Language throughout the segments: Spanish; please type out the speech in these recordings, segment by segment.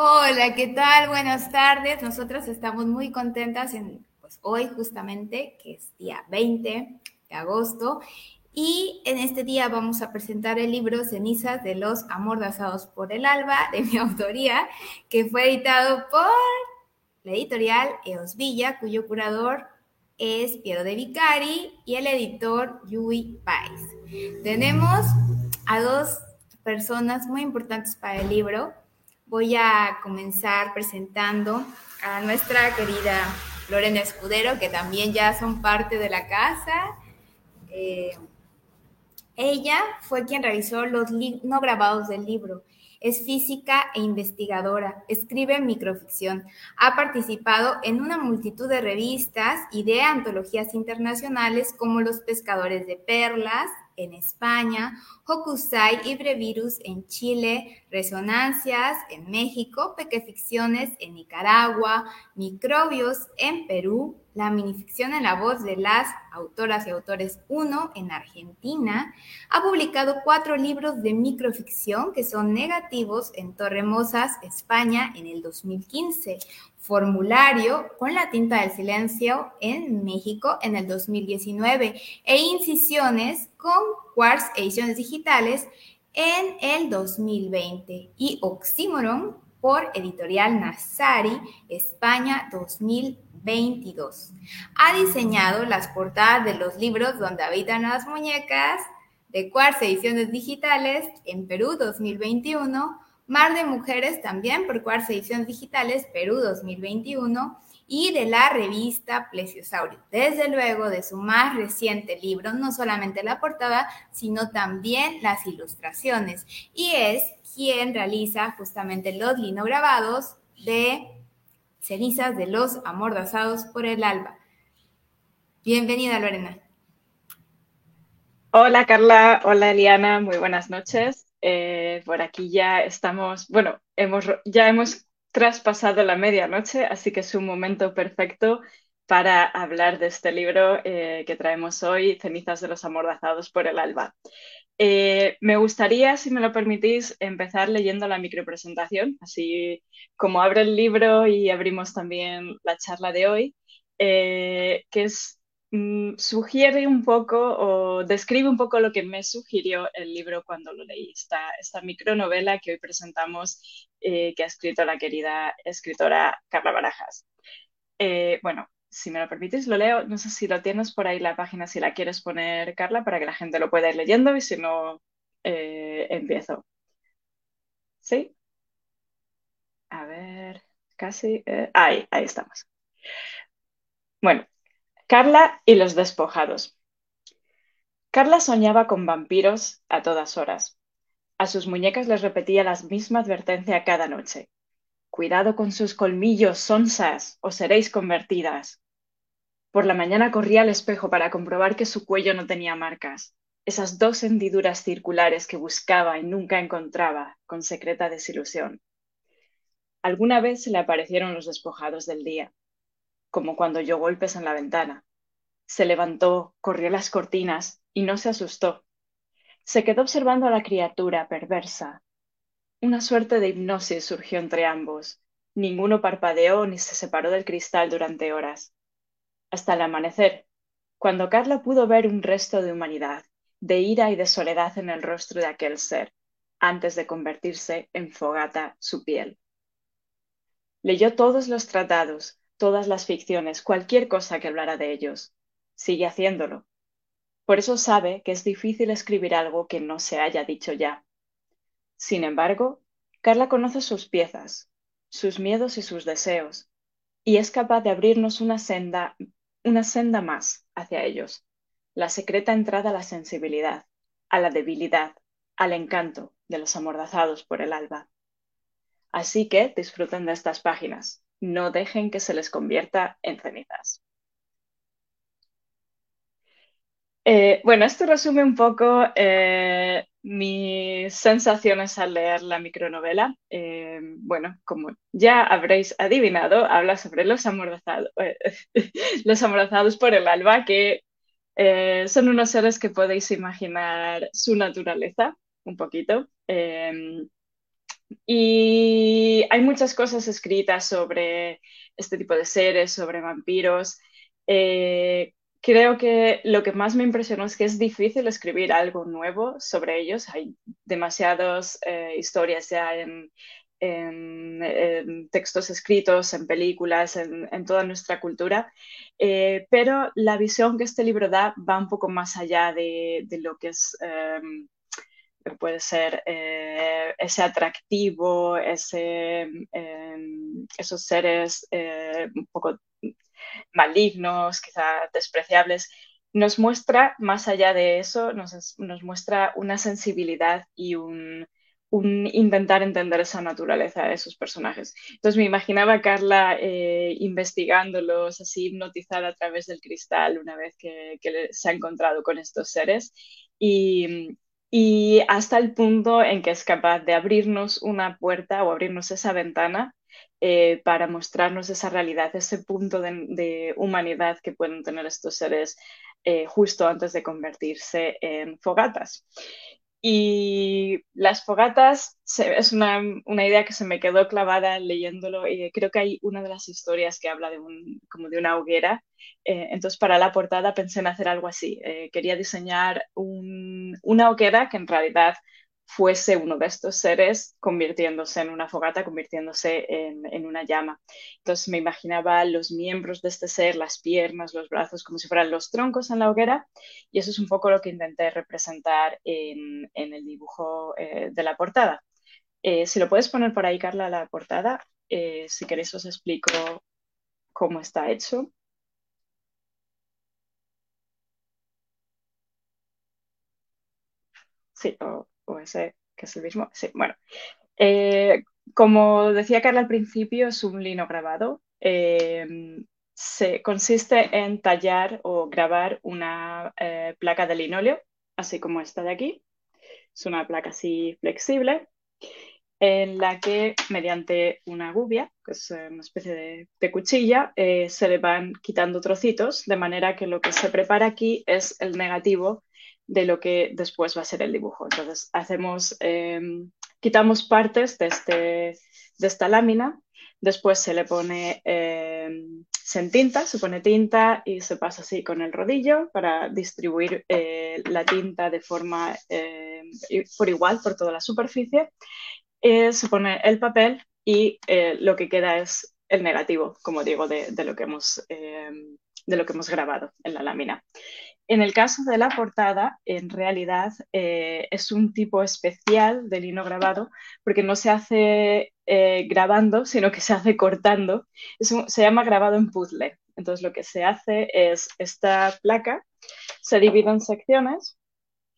Hola, ¿qué tal? Buenas tardes. Nosotras estamos muy contentas en pues, hoy justamente, que es día 20 de agosto, y en este día vamos a presentar el libro Cenizas de los amordazados por el alba, de mi autoría, que fue editado por la editorial Eos Villa, cuyo curador es Piero de Vicari y el editor Yui Pais. Tenemos a dos personas muy importantes para el libro voy a comenzar presentando a nuestra querida Lorena Escudero, que también ya son parte de la casa. Eh, ella fue quien realizó los no grabados del libro. Es física e investigadora, escribe microficción, ha participado en una multitud de revistas y de antologías internacionales como Los Pescadores de Perlas, en España, Hokusai y Brevirus en Chile, Resonancias en México, Pequeficciones en Nicaragua, Microbios en Perú, la minificción en la voz de las autoras y autores 1 en Argentina. Ha publicado cuatro libros de microficción que son negativos en Torremosas, España, en el 2015. Formulario con la tinta del silencio en México en el 2019 e incisiones con Quartz Ediciones Digitales en el 2020 y Oxymoron por Editorial Nazari, España 2022. Ha diseñado las portadas de los libros Donde habitan las muñecas de Quartz Ediciones Digitales en Perú 2021, Mar de Mujeres también por Quartz Ediciones Digitales Perú 2021 y de la revista Plesiosaurio. Desde luego de su más reciente libro, no solamente la portada, sino también las ilustraciones. Y es quien realiza justamente los linograbados de cenizas de los amordazados por el alba. Bienvenida, Lorena. Hola, Carla. Hola, Eliana. Muy buenas noches. Eh, por aquí ya estamos, bueno, hemos, ya hemos traspasado la medianoche, así que es un momento perfecto para hablar de este libro eh, que traemos hoy, Cenizas de los amordazados por el alba. Eh, me gustaría, si me lo permitís, empezar leyendo la micropresentación, así como abre el libro y abrimos también la charla de hoy, que es, mm, sugiere un poco o describe un poco lo que me sugirió el libro cuando lo leí, esta, esta micronovela que hoy presentamos, que ha escrito la querida escritora Carla Barajas. bueno, si me lo permites, lo leo. No sé si lo tienes por ahí la página, si la quieres poner, Carla, para que la gente lo pueda ir leyendo y si no, eh, empiezo. ¿Sí? A ver, casi. Eh, ahí, ahí estamos. Bueno, Carla y los despojados. Carla soñaba con vampiros a todas horas. A sus muñecas les repetía la misma advertencia cada noche. Cuidado con sus colmillos, sonsas, o seréis convertidas. Por la mañana corría al espejo para comprobar que su cuello no tenía marcas, esas dos hendiduras circulares que buscaba y nunca encontraba, con secreta desilusión. Alguna vez se le aparecieron los despojados del día, como cuando oyó golpes en la ventana. Se levantó, corrió las cortinas y no se asustó. Se quedó observando a la criatura perversa, una suerte de hipnosis surgió entre ambos. Ninguno parpadeó ni se separó del cristal durante horas. Hasta el amanecer, cuando Carla pudo ver un resto de humanidad, de ira y de soledad en el rostro de aquel ser, antes de convertirse en fogata su piel. Leyó todos los tratados, todas las ficciones, cualquier cosa que hablara de ellos. Sigue haciéndolo. Por eso sabe que es difícil escribir algo que no se haya dicho ya. Sin embargo, Carla conoce sus piezas, sus miedos y sus deseos, y es capaz de abrirnos una senda, una senda más hacia ellos, la secreta entrada a la sensibilidad, a la debilidad, al encanto de los amordazados por el alba. Así que disfruten de estas páginas, no dejen que se les convierta en cenizas. Eh, bueno, esto resume un poco eh, mis sensaciones al leer la micronovela. Eh, bueno, como ya habréis adivinado, habla sobre los amordazados, los amordazados por el alba, que son unos seres que podéis imaginar su naturaleza un poquito. Y hay muchas cosas escritas sobre este tipo de seres, sobre vampiros. Eh, creo que lo que más me impresionó es que es difícil escribir algo nuevo sobre ellos. Hay demasiadas eh, historias ya en, textos escritos, en películas, en, toda nuestra cultura, eh, pero la visión que este libro da va un poco más allá de, lo que es... Puede ser eh, ese atractivo, ese, em, esos seres un poco malignos, quizá despreciables, nos muestra, más allá de eso, nos, muestra una sensibilidad y un, intentar entender esa naturaleza de esos personajes. Entonces me imaginaba a Carla eh, investigándolos, así hipnotizada a través del cristal una vez que, se ha encontrado con estos seres y, y, hasta el punto en que es capaz de abrirnos una puerta o abrirnos esa ventana eh, para mostrarnos esa realidad, ese punto de, humanidad que pueden tener estos seres eh, justo antes de convertirse en fogatas. Y las fogatas es una, idea que se me quedó clavada leyéndolo y creo que hay una de las historias que habla de, un, como de una hoguera. Eh, entonces para la portada pensé en hacer algo así. quería diseñar una hoguera que en realidad fuese uno de estos seres convirtiéndose en una fogata, convirtiéndose en, una llama. Entonces me imaginaba los miembros de este ser, las piernas, los brazos, como si fueran los troncos en la hoguera, y eso es un poco lo que intenté representar en, el dibujo eh, de la portada. Eh, si lo puedes poner por ahí, Carla, la portada, eh, si queréis os explico cómo está hecho. Sí, ese que es el mismo. Sí, bueno. Eh, como decía Carla al principio, es un lino grabado. Eh, se, consiste en tallar o grabar una eh, placa de linóleo, así como esta de aquí. Es una placa así flexible, en la que mediante una gubia, que es una especie de cuchilla, se le van quitando trocitos, de manera que lo que se prepara aquí es el negativo de lo que después va a ser el dibujo. Entonces, hacemos, em, quitamos partes de, este, de esta lámina, después se le pone, em, se entinta, se pone tinta y se pasa así con el rodillo para distribuir eh, la tinta de forma em, por igual por toda la superficie. Eh, se pone el papel y eh, lo que queda es el negativo, como digo, de, de lo, que hemos, de lo que hemos grabado en la lámina. En el caso de la portada, en realidad eh, es un tipo especial de lino grabado porque no se hace eh, grabando, sino que se hace cortando. se llama grabado en puzzle. Entonces lo que se hace es esta placa se divide en secciones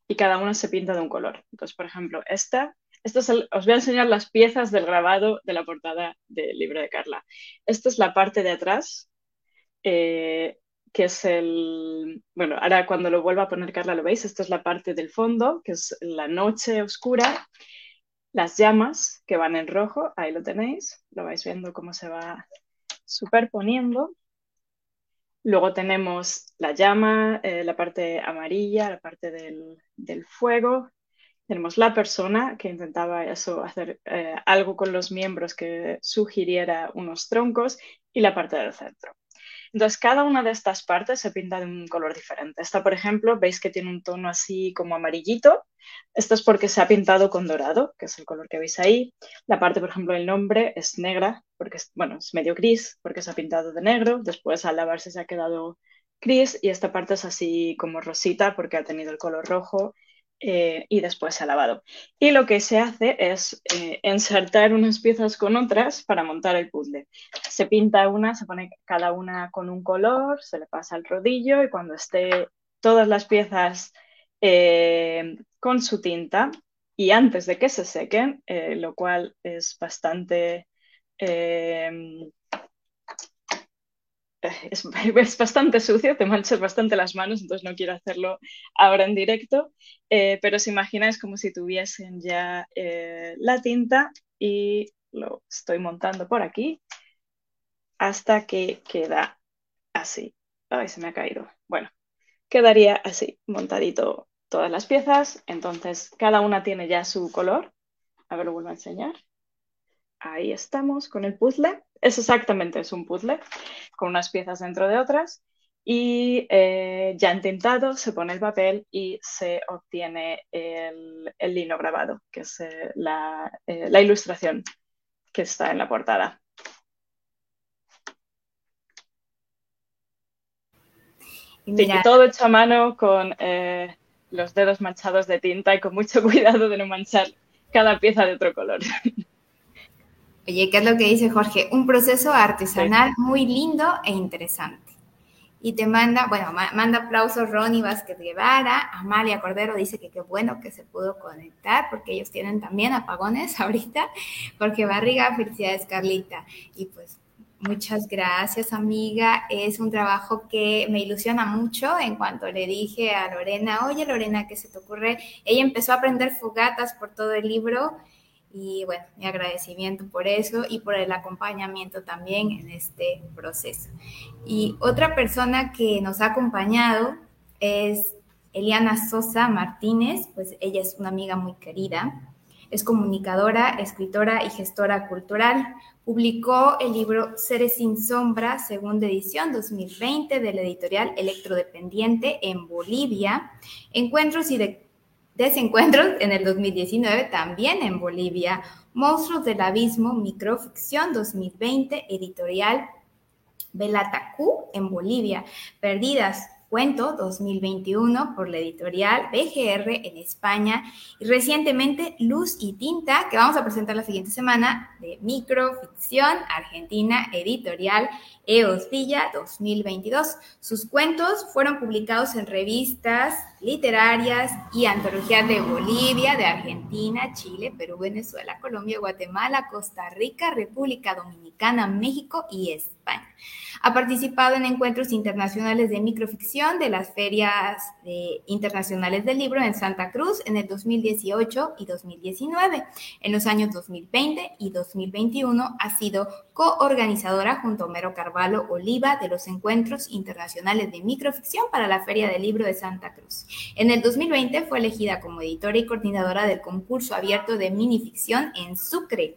y cada una se pinta de un color. Entonces, por ejemplo, esta, esta os voy a enseñar las piezas del grabado de la portada del libro de Carla. Esta es la parte de atrás. Eh, que es el, bueno, ahora cuando lo vuelva a poner Carla lo veis, esta es la parte del fondo, que es la noche oscura, las llamas que van en rojo, ahí lo tenéis, lo vais viendo cómo se va superponiendo. Luego tenemos la llama, eh, la parte amarilla, la parte del, fuego. Tenemos la persona que intentaba hacer eh, algo con los miembros que sugiriera unos troncos y la parte del centro. Entonces, cada una de estas partes se pinta de un color diferente. Esta, por ejemplo, veis que tiene un tono así como amarillito. Esto es porque se ha pintado con dorado, que es el color que veis ahí. La parte, por ejemplo, del nombre es negra, porque es, bueno, es medio gris, porque se ha pintado de negro. Después, al lavarse, se ha quedado gris. Y esta parte es así como rosita, porque ha tenido el color rojo eh, y después se ha lavado. Y lo que se hace es eh, insertar unas piezas con otras para montar el puzzle. Se pinta una, se pone cada una con un color, se le pasa el rodillo y cuando esté todas las piezas eh, con su tinta y antes de que se sequen, lo cual es bastante es, es, bastante sucio, te manchas bastante las manos, entonces no quiero hacerlo ahora en directo, eh, pero os imagináis como si tuviesen ya eh, la tinta y lo estoy montando por aquí hasta que queda así. Ay, se me ha caído. Bueno, quedaría así, montadito todas las piezas, entonces cada una tiene ya su color. A ver, lo vuelvo a enseñar. Ahí estamos con el puzzle. Es exactamente, es un puzzle con unas piezas dentro de otras y eh, ya intentado se pone el papel y se obtiene el, lino grabado, que es eh, la, la ilustración que está en la portada. todo hecho a mano con eh, los dedos manchados de tinta y con mucho cuidado de no manchar cada pieza de otro color. Oye, ¿qué es lo que dice Jorge? Un proceso artesanal muy lindo e interesante. Y te manda, bueno, manda aplausos Ronnie Vázquez Guevara, Amalia Cordero dice que qué bueno que se pudo conectar porque ellos tienen también apagones ahorita. Jorge Barriga, felicidades Carlita. Y pues Muchas gracias, amiga. Es un trabajo que me ilusiona mucho. En cuanto le dije a Lorena, oye, Lorena, ¿qué se te ocurre? Ella empezó a aprender fogatas por todo el libro y bueno, mi agradecimiento por eso y por el acompañamiento también en este proceso. Y otra persona que nos ha acompañado es Eliana Sosa Martínez, pues ella es una amiga muy querida. Es comunicadora, escritora y gestora cultural. Publicó el libro Seres sin sombra, segunda edición 2020 de la editorial Electrodependiente en Bolivia. Encuentros y desencuentros en el 2019 también en Bolivia. Monstruos del Abismo, microficción 2020, editorial Belatacú en Bolivia. Perdidas, Cuento 2021 por la editorial BGR en España y recientemente Luz y Tinta, que vamos a presentar la siguiente semana, de Microficción Argentina Editorial EOS Villa 2022. Sus cuentos fueron publicados en revistas literarias y antologías de Bolivia, de Argentina, Chile, Perú, Venezuela, Colombia, Guatemala, Costa Rica, República Dominicana, México y España. Ha participado en encuentros internacionales de microficción de las ferias internacionales del libro en Santa Cruz en el 2018 y 2019. En los años 2020 y 2021 ha sido coorganizadora junto a Homero Carvalho Oliva de los encuentros internacionales de microficción para la Feria del Libro de Santa Cruz. En el 2020 fue elegida como editora y coordinadora del concurso abierto de minificción en Sucre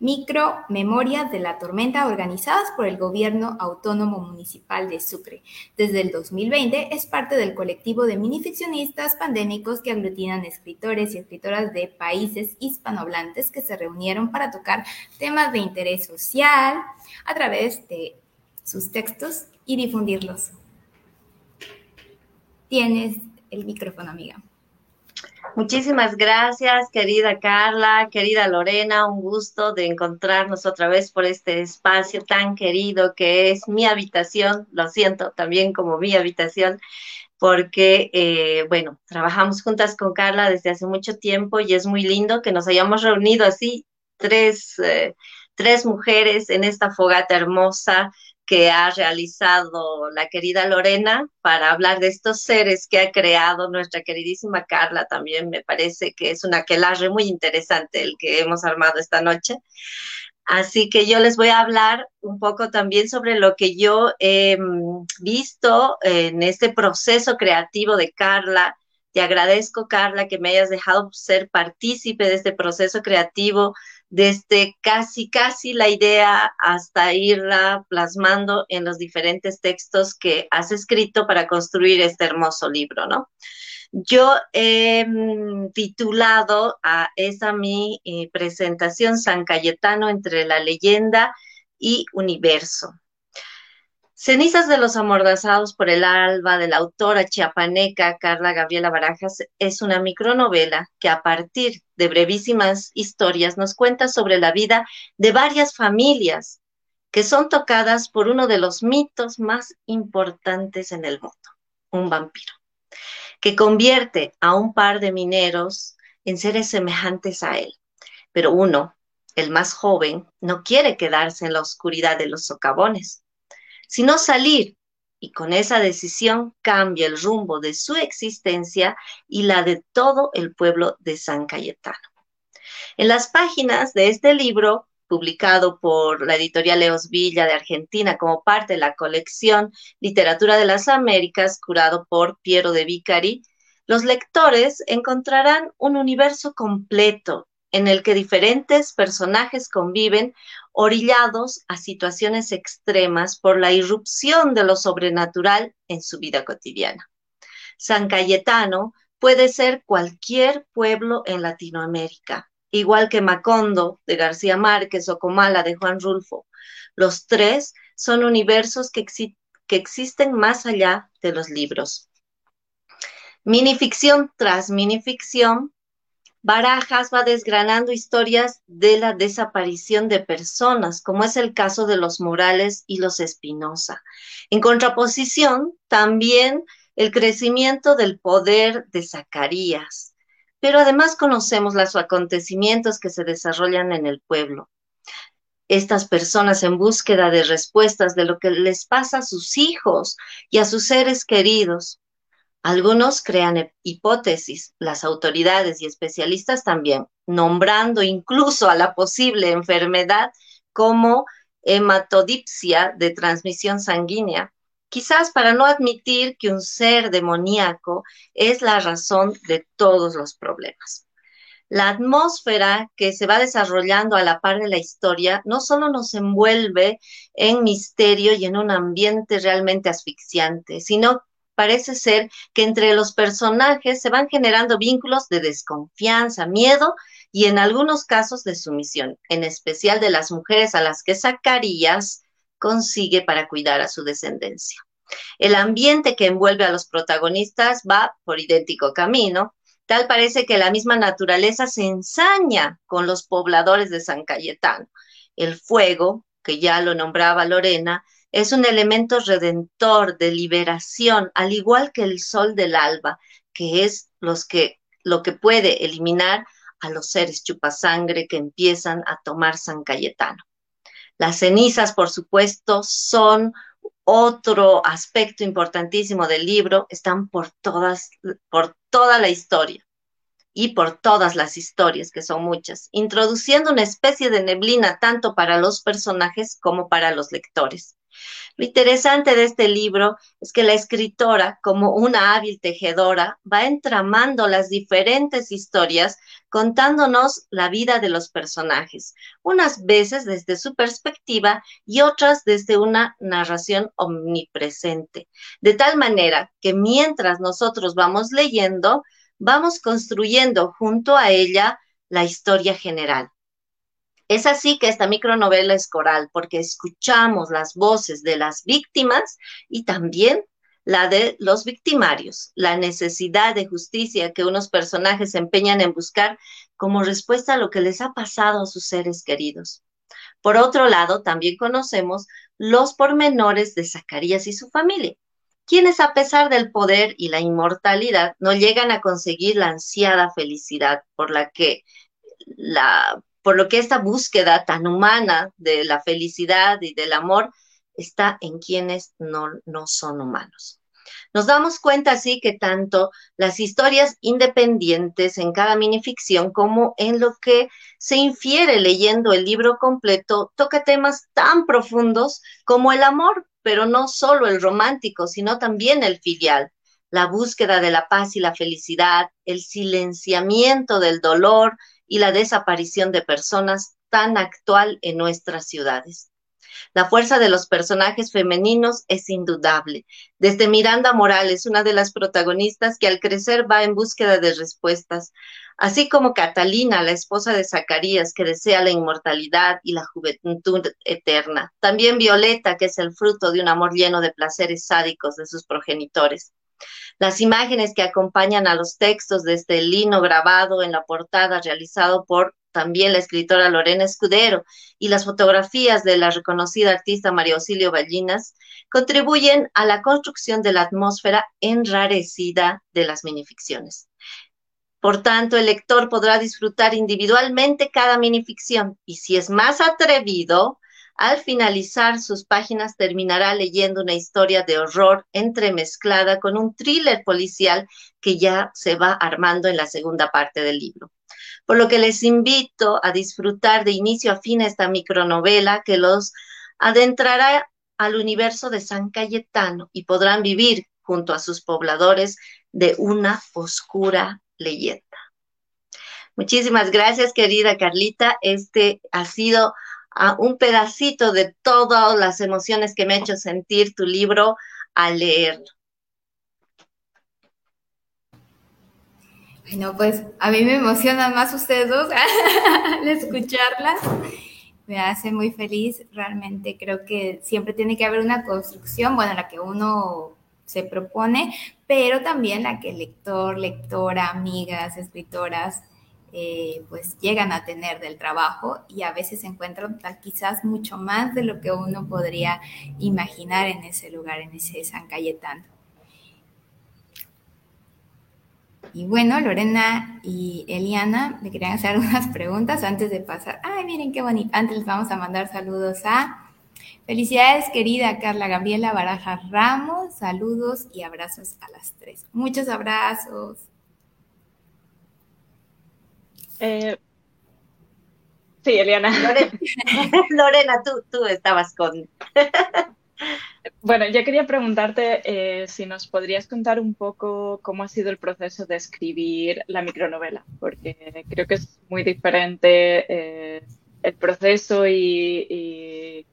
Micro Memorias de la Tormenta organizadas por el Gobierno Autónomo Municipal de Sucre. Desde el 2020 es parte del colectivo de minificcionistas pandémicos que aglutinan escritores y escritoras de países hispanohablantes que se reunieron para tocar temas de interés social a través de sus textos y difundirlos. Tienes el micrófono, amiga. Muchísimas gracias, querida Carla, querida Lorena, un gusto de encontrarnos otra vez por este espacio tan querido que es mi habitación, lo siento también como mi habitación, porque, eh, bueno, trabajamos juntas con Carla desde hace mucho tiempo y es muy lindo que nos hayamos reunido así, tres, eh, tres mujeres en esta fogata hermosa que ha realizado la querida Lorena para hablar de estos seres que ha creado nuestra queridísima Carla. También me parece que es un aquelarre muy interesante el que hemos armado esta noche. Así que yo les voy a hablar un poco también sobre lo que yo he mm, visto en este proceso creativo de Carla. Te agradezco, Carla, que me hayas dejado ser partícipe de este proceso creativo desde casi, casi la idea hasta irla plasmando en los diferentes textos que has escrito para construir este hermoso libro, ¿no? Yo he mm, titulado a esa mi eh, presentación San Cayetano entre la leyenda y universo. Cenizas de los amordazados por el alba de la autora chiapaneca Carla Gabriela Barajas es una micronovela que a partir de brevísimas historias nos cuenta sobre la vida de varias familias que son tocadas por uno de los mitos más importantes en el mundo, un vampiro, que convierte a un par de mineros en seres semejantes a él. Pero uno, el más joven, no quiere quedarse en la oscuridad de los socavones sino salir y con esa decisión cambia el rumbo de su existencia y la de todo el pueblo de San Cayetano. En las páginas de este libro, publicado por la editorial Leos Villa de Argentina como parte de la colección Literatura de las Américas, curado por Piero de Vicari, los lectores encontrarán un universo completo en el que diferentes personajes conviven orillados a situaciones extremas por la irrupción de lo sobrenatural en su vida cotidiana. San Cayetano puede ser cualquier pueblo en Latinoamérica, igual que Macondo de García Márquez o Comala de Juan Rulfo. Los tres son universos que, que existen más allá de los libros. Minificción tras minificción, Barajas va desgranando historias de la desaparición de personas, como es el caso de los Morales y los Espinosa. En contraposición, también el crecimiento del poder de Zacarías. Pero además conocemos los acontecimientos que se desarrollan en el pueblo. Estas personas en búsqueda de respuestas de lo que les pasa a sus hijos y a sus seres queridos, algunos crean hipótesis, las autoridades y especialistas también, nombrando incluso a la posible enfermedad como hematodipsia de transmisión sanguínea, quizás para no admitir que un ser demoníaco es la razón de todos los problemas. La atmósfera que se va desarrollando a la par de la historia no solo nos envuelve en misterio y en un ambiente realmente asfixiante, sino parece ser que entre los personajes se van generando vínculos de desconfianza, miedo y en algunos casos de sumisión, en especial de las mujeres a las que Zacarías consigue para cuidar a su descendencia. El ambiente que envuelve a los protagonistas va por idéntico camino, tal parece que la misma naturaleza se ensaña con los pobladores de San Cayetano. El fuego, que ya lo nombraba Lorena, es un elemento redentor de liberación, al igual que el sol del alba, que es los que, lo que puede eliminar a los seres chupasangre que empiezan a tomar San Cayetano. Las cenizas, por supuesto, son otro aspecto importantísimo del libro, están por todas, por toda la historia y por todas las historias, que son muchas, introduciendo una especie de neblina tanto para los personajes como para los lectores. Lo interesante de este libro es que la escritora, como una hábil tejedora, va entramando las diferentes historias contándonos la vida de los personajes, unas veces desde su perspectiva y otras desde una narración omnipresente, de tal manera que mientras nosotros vamos leyendo, vamos construyendo junto a ella la historia general. Es así que esta micronovela es coral, porque escuchamos las voces de las víctimas y también la de los victimarios, la necesidad de justicia que unos personajes se empeñan en buscar como respuesta a lo que les ha pasado a sus seres queridos. Por otro lado, también conocemos los pormenores de Zacarías y su familia, quienes a pesar del poder y la inmortalidad no llegan a conseguir la ansiada felicidad por la que la por lo que esta búsqueda tan humana de la felicidad y del amor está en quienes no, no son humanos. Nos damos cuenta así que tanto las historias independientes en cada minificción como en lo que se infiere leyendo el libro completo toca temas tan profundos como el amor, pero no solo el romántico, sino también el filial, la búsqueda de la paz y la felicidad, el silenciamiento del dolor, y la desaparición de personas tan actual en nuestras ciudades. La fuerza de los personajes femeninos es indudable. Desde Miranda Morales, una de las protagonistas que al crecer va en búsqueda de respuestas, así como Catalina, la esposa de Zacarías, que desea la inmortalidad y la juventud eterna. También Violeta, que es el fruto de un amor lleno de placeres sádicos de sus progenitores. Las imágenes que acompañan a los textos de este lino grabado en la portada realizado por también la escritora Lorena Escudero y las fotografías de la reconocida artista María Auxilio Ballinas contribuyen a la construcción de la atmósfera enrarecida de las minificciones. Por tanto, el lector podrá disfrutar individualmente cada minificción y si es más atrevido, al finalizar sus páginas terminará leyendo una historia de horror entremezclada con un thriller policial que ya se va armando en la segunda parte del libro. Por lo que les invito a disfrutar de inicio a fin esta micronovela que los adentrará al universo de San Cayetano y podrán vivir junto a sus pobladores de una oscura leyenda. Muchísimas gracias, querida Carlita. Este ha sido uh, un pedacito de todas las emociones que me ha hecho sentir tu libro al leerlo. Bueno, pues a mí me emocionan más ustedes dos al escucharlas. Me hace muy feliz, realmente creo que siempre tiene que haber una construcción, bueno, la que uno se propone, pero también la que el lector, lectora, amigas, escritoras, eh, pues llegan a tener del trabajo y a veces se encuentran quizás mucho más de lo que uno podría imaginar en ese lugar, en ese San Cayetano. Y bueno, Lorena y Eliana me querían hacer unas preguntas antes de pasar. Ay, miren qué bonito. Antes les vamos a mandar saludos a Felicidades, querida Carla Gabriela Baraja Ramos. Saludos y abrazos a las tres. Muchos abrazos. Eh, sí, Eliana. Lorena, tú, tú estabas con... Bueno, yo quería preguntarte eh, si nos podrías contar un poco cómo ha sido el proceso de escribir la micronovela, porque creo que es muy diferente eh, el proceso y,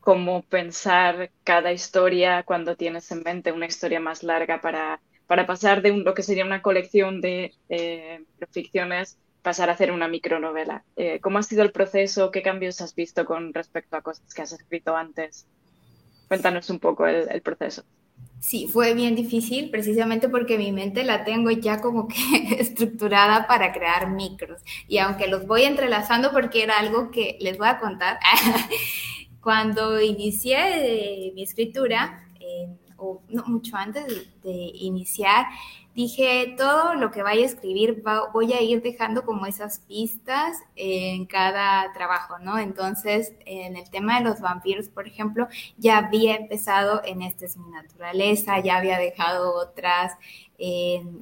cómo pensar cada historia cuando tienes en mente una historia más larga para, para pasar de lo que sería una colección de eh, ficciones, pasar a hacer una micronovela. Eh, ¿Cómo ha sido el proceso? ¿Qué cambios has visto con respecto a cosas que has escrito antes? Cuéntanos un poco el, proceso. Sí, fue bien difícil precisamente porque mi mente la tengo ya como que estructurada para crear micros. Y aunque los voy entrelazando porque era algo que les voy a contar, Cuando inicié eh, mi escritura, o no, mucho antes de, iniciar, dije, todo lo que vaya a escribir voy a ir dejando como esas pistas en cada trabajo, ¿no? Entonces, en el tema de los vampiros, por ejemplo, ya había empezado en Esta es mi naturaleza, ya había dejado otras,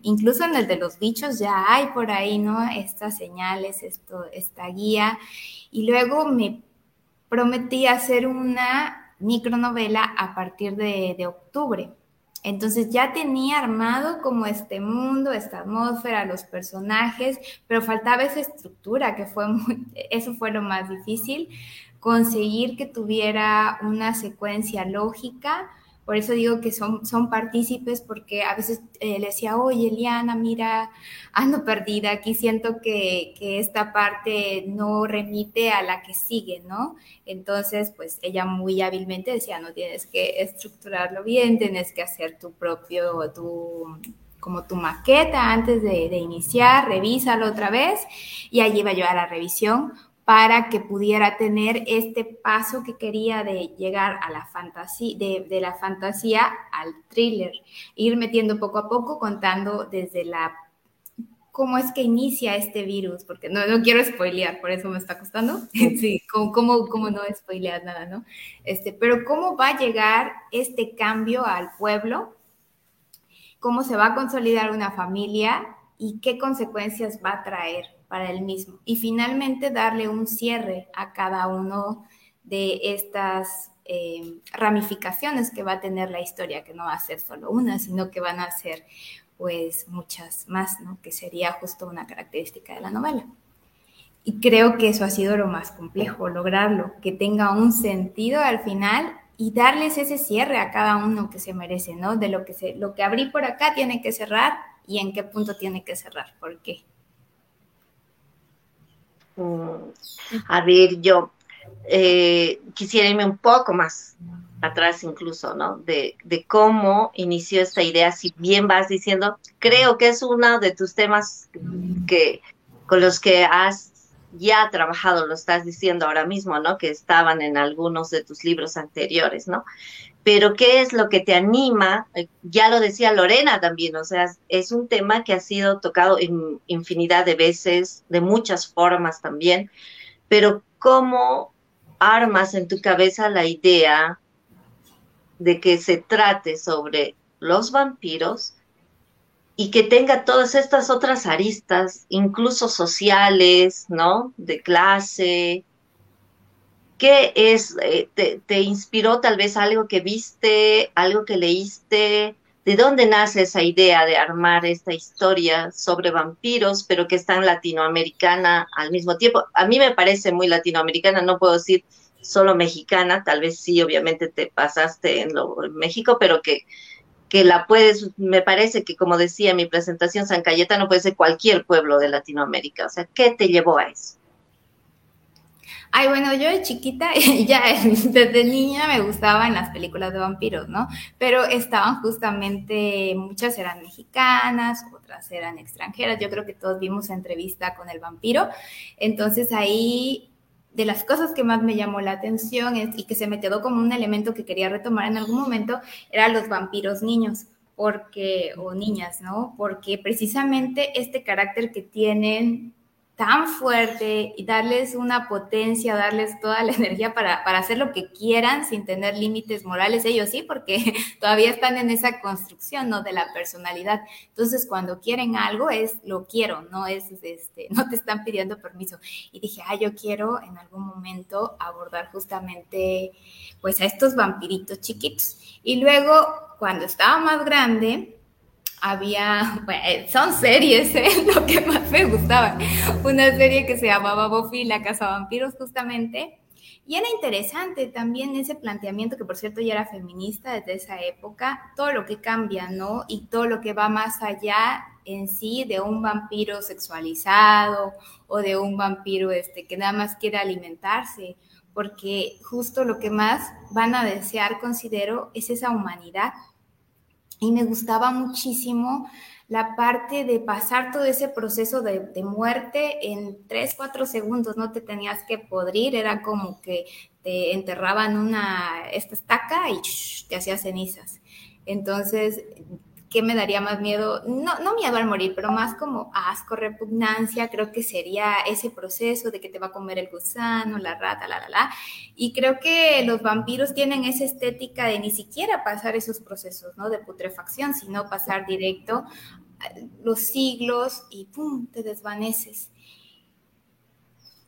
incluso en el de los bichos ya hay por ahí, ¿no? Estas señales, esto, esta guía. Y luego me prometí hacer una micronovela a partir de, octubre. Entonces ya tenía armado como este mundo, esta atmósfera, los personajes, pero faltaba esa estructura que fue muy, eso fue lo más difícil, conseguir que tuviera una secuencia lógica, por eso digo que son, son partícipes, porque a veces eh, le decía, oye, Eliana, mira, ando perdida, aquí siento que, que, esta parte no remite a la que sigue, ¿no? Entonces, pues ella muy hábilmente decía, no tienes que estructurarlo bien, tienes que hacer tu propio, tu como tu maqueta antes de, de iniciar, revísalo otra vez y allí va a llevar la revisión para que pudiera tener este paso que quería de llegar a la fantasía, de, la fantasía al thriller, ir metiendo poco a poco, contando desde la cómo es que inicia este virus, porque no, no quiero spoilear, por eso me está costando, sí, cómo, cómo, no spoilear nada, ¿no? Este, pero cómo va a llegar este cambio al pueblo, cómo se va a consolidar una familia y qué consecuencias va a traer para el mismo. Y finalmente darle un cierre a cada uno de estas eh, ramificaciones que va a tener la historia, que no va a ser solo una, sino que van a ser pues muchas más, ¿no? Que sería justo una característica de la novela. Y creo que eso ha sido lo más complejo, lograrlo, que tenga un sentido al final y darles ese cierre a cada uno que se merece, ¿no? De lo que se, lo que abrí por acá tiene que cerrar y en qué punto tiene que cerrar, ¿por qué? Mm, a ver, yo eh, quisiera irme un poco más atrás incluso, ¿no? De, cómo inició esta idea, si bien vas diciendo, creo que es uno de tus temas que con los que has ya trabajado, lo estás diciendo ahora mismo, ¿no? Que estaban en algunos de tus libros anteriores, ¿no? Pero ¿qué es lo que te anima? Eh, ya lo decía Lorena también, o sea, es un tema que ha sido tocado infinidad de veces, de muchas formas también, pero ¿cómo armas en tu cabeza la idea de que se trate sobre los vampiros y que tenga todas estas otras aristas, incluso sociales, ¿no? De clase, ¿Qué es, eh, te, inspiró tal vez algo que viste, algo que leíste? ¿De dónde nace esa idea de armar esta historia sobre vampiros, pero que es tan latinoamericana al mismo tiempo? A mí me parece muy latinoamericana, no puedo decir solo mexicana, tal vez sí, obviamente te pasaste en, lo, México, pero que, que la puedes, me parece que como decía en mi presentación, San Cayetano puede ser cualquier pueblo de Latinoamérica. O sea, ¿qué te llevó a eso? Ay, bueno, yo de chiquita, ya desde niña me gustaban las películas de vampiros, ¿no? Pero estaban justamente, muchas eran mexicanas, otras eran extranjeras. Yo creo que todos vimos entrevista con el vampiro. Entonces ahí, de las cosas que más me llamó la atención y que se me quedó como un elemento que quería retomar en algún momento, eran los vampiros niños porque, o niñas, ¿no? Porque precisamente este carácter que tienen tan fuerte y darles una potencia, darles toda la energía para, hacer lo que quieran sin tener límites morales, ellos sí, porque todavía están en esa construcción, ¿no? De la personalidad. Entonces, cuando quieren algo es lo quiero, no es, este, no te están pidiendo permiso. Y dije, ah, yo quiero en algún momento abordar justamente, pues, a estos vampiritos chiquitos. Y luego, cuando estaba más grande, había, bueno, son series, ¿eh? lo que más me gustaba. Una serie que se llamaba Buffy, la casa vampiros, justamente. Y era interesante también ese planteamiento, que por cierto ya era feminista desde esa época, todo lo que cambia, ¿no? Y todo lo que va más allá en sí de un vampiro sexualizado o de un vampiro este, que nada más quiere alimentarse, porque justo lo que más van a desear, considero, es esa humanidad y me gustaba muchísimo la parte de pasar todo ese proceso de, muerte en 3, 4 segundos, no te tenías que podrir, era como que te enterraban una, esta estaca y te hacía cenizas. Entonces, ¿qué me daría más miedo? No, no miedo al morir, pero más como asco, repugnancia, creo que sería ese proceso de que te va a comer el gusano, la rata, la, la, la. Y creo que los vampiros tienen esa estética de ni siquiera pasar esos procesos, ¿no? De putrefacción, sino pasar directo los siglos y ¡pum! te desvaneces.